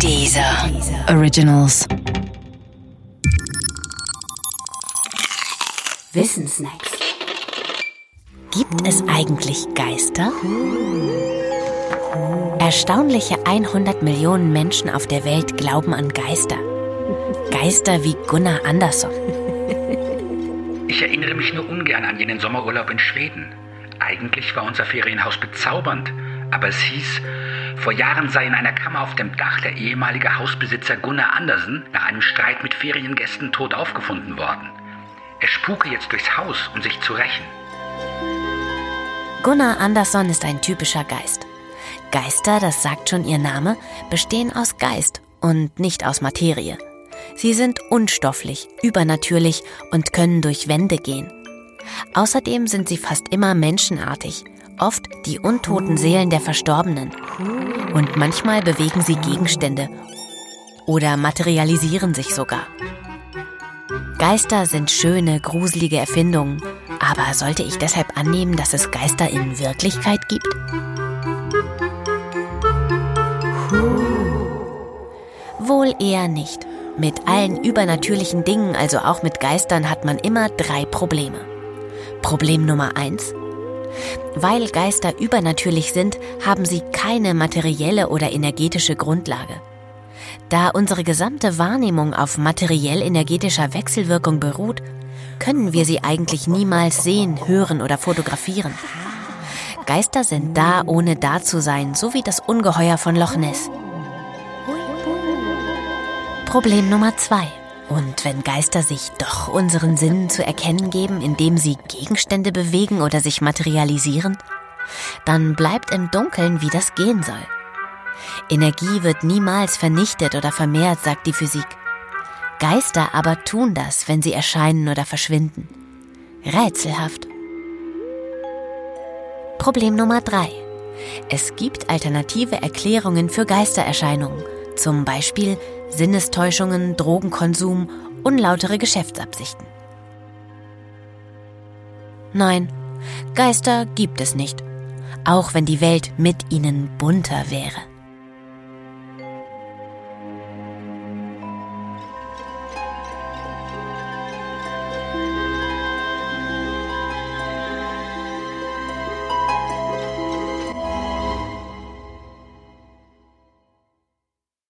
Dieser Originals. Wissensnacks. Gibt es eigentlich Geister? Erstaunliche 100 Millionen Menschen auf der Welt glauben an Geister. Geister wie Gunnar Andersson. Ich erinnere mich nur ungern an jenen Sommerurlaub in Schweden. Eigentlich war unser Ferienhaus bezaubernd, aber es hieß, vor Jahren sei in einer Kammer auf dem Dach der ehemalige Hausbesitzer Gunnar Andersen nach einem Streit mit Feriengästen tot aufgefunden worden. Er spuke jetzt durchs Haus, um sich zu rächen. Gunnar Andersson ist ein typischer Geist. Geister, das sagt schon ihr Name, bestehen aus Geist und nicht aus Materie. Sie sind unstofflich, übernatürlich und können durch Wände gehen. Außerdem sind sie fast immer menschenartig, oft die untoten Seelen der Verstorbenen. Und manchmal bewegen sie Gegenstände oder materialisieren sich sogar. Geister sind schöne, gruselige Erfindungen, aber sollte ich deshalb annehmen, dass es Geister in Wirklichkeit gibt? Wohl eher nicht. Mit allen übernatürlichen Dingen, also auch mit Geistern, hat man immer drei Probleme. Problem Nummer eins. Weil Geister übernatürlich sind, haben sie keine materielle oder energetische Grundlage. Da unsere gesamte Wahrnehmung auf materiell-energetischer Wechselwirkung beruht, können wir sie eigentlich niemals sehen, hören oder fotografieren. Geister sind da, ohne da zu sein, so wie das Ungeheuer von Loch Ness. Problem Nummer zwei. Und wenn Geister sich doch unseren Sinnen zu erkennen geben, indem sie Gegenstände bewegen oder sich materialisieren, dann bleibt im Dunkeln, wie das gehen soll. Energie wird niemals vernichtet oder vermehrt, sagt die Physik. Geister aber tun das, wenn sie erscheinen oder verschwinden. Rätselhaft. Problem Nummer drei: Es gibt alternative Erklärungen für Geistererscheinungen, zum Beispiel Sinnestäuschungen, Drogenkonsum, unlautere Geschäftsabsichten. Nein, Geister gibt es nicht, auch wenn die Welt mit ihnen bunter wäre.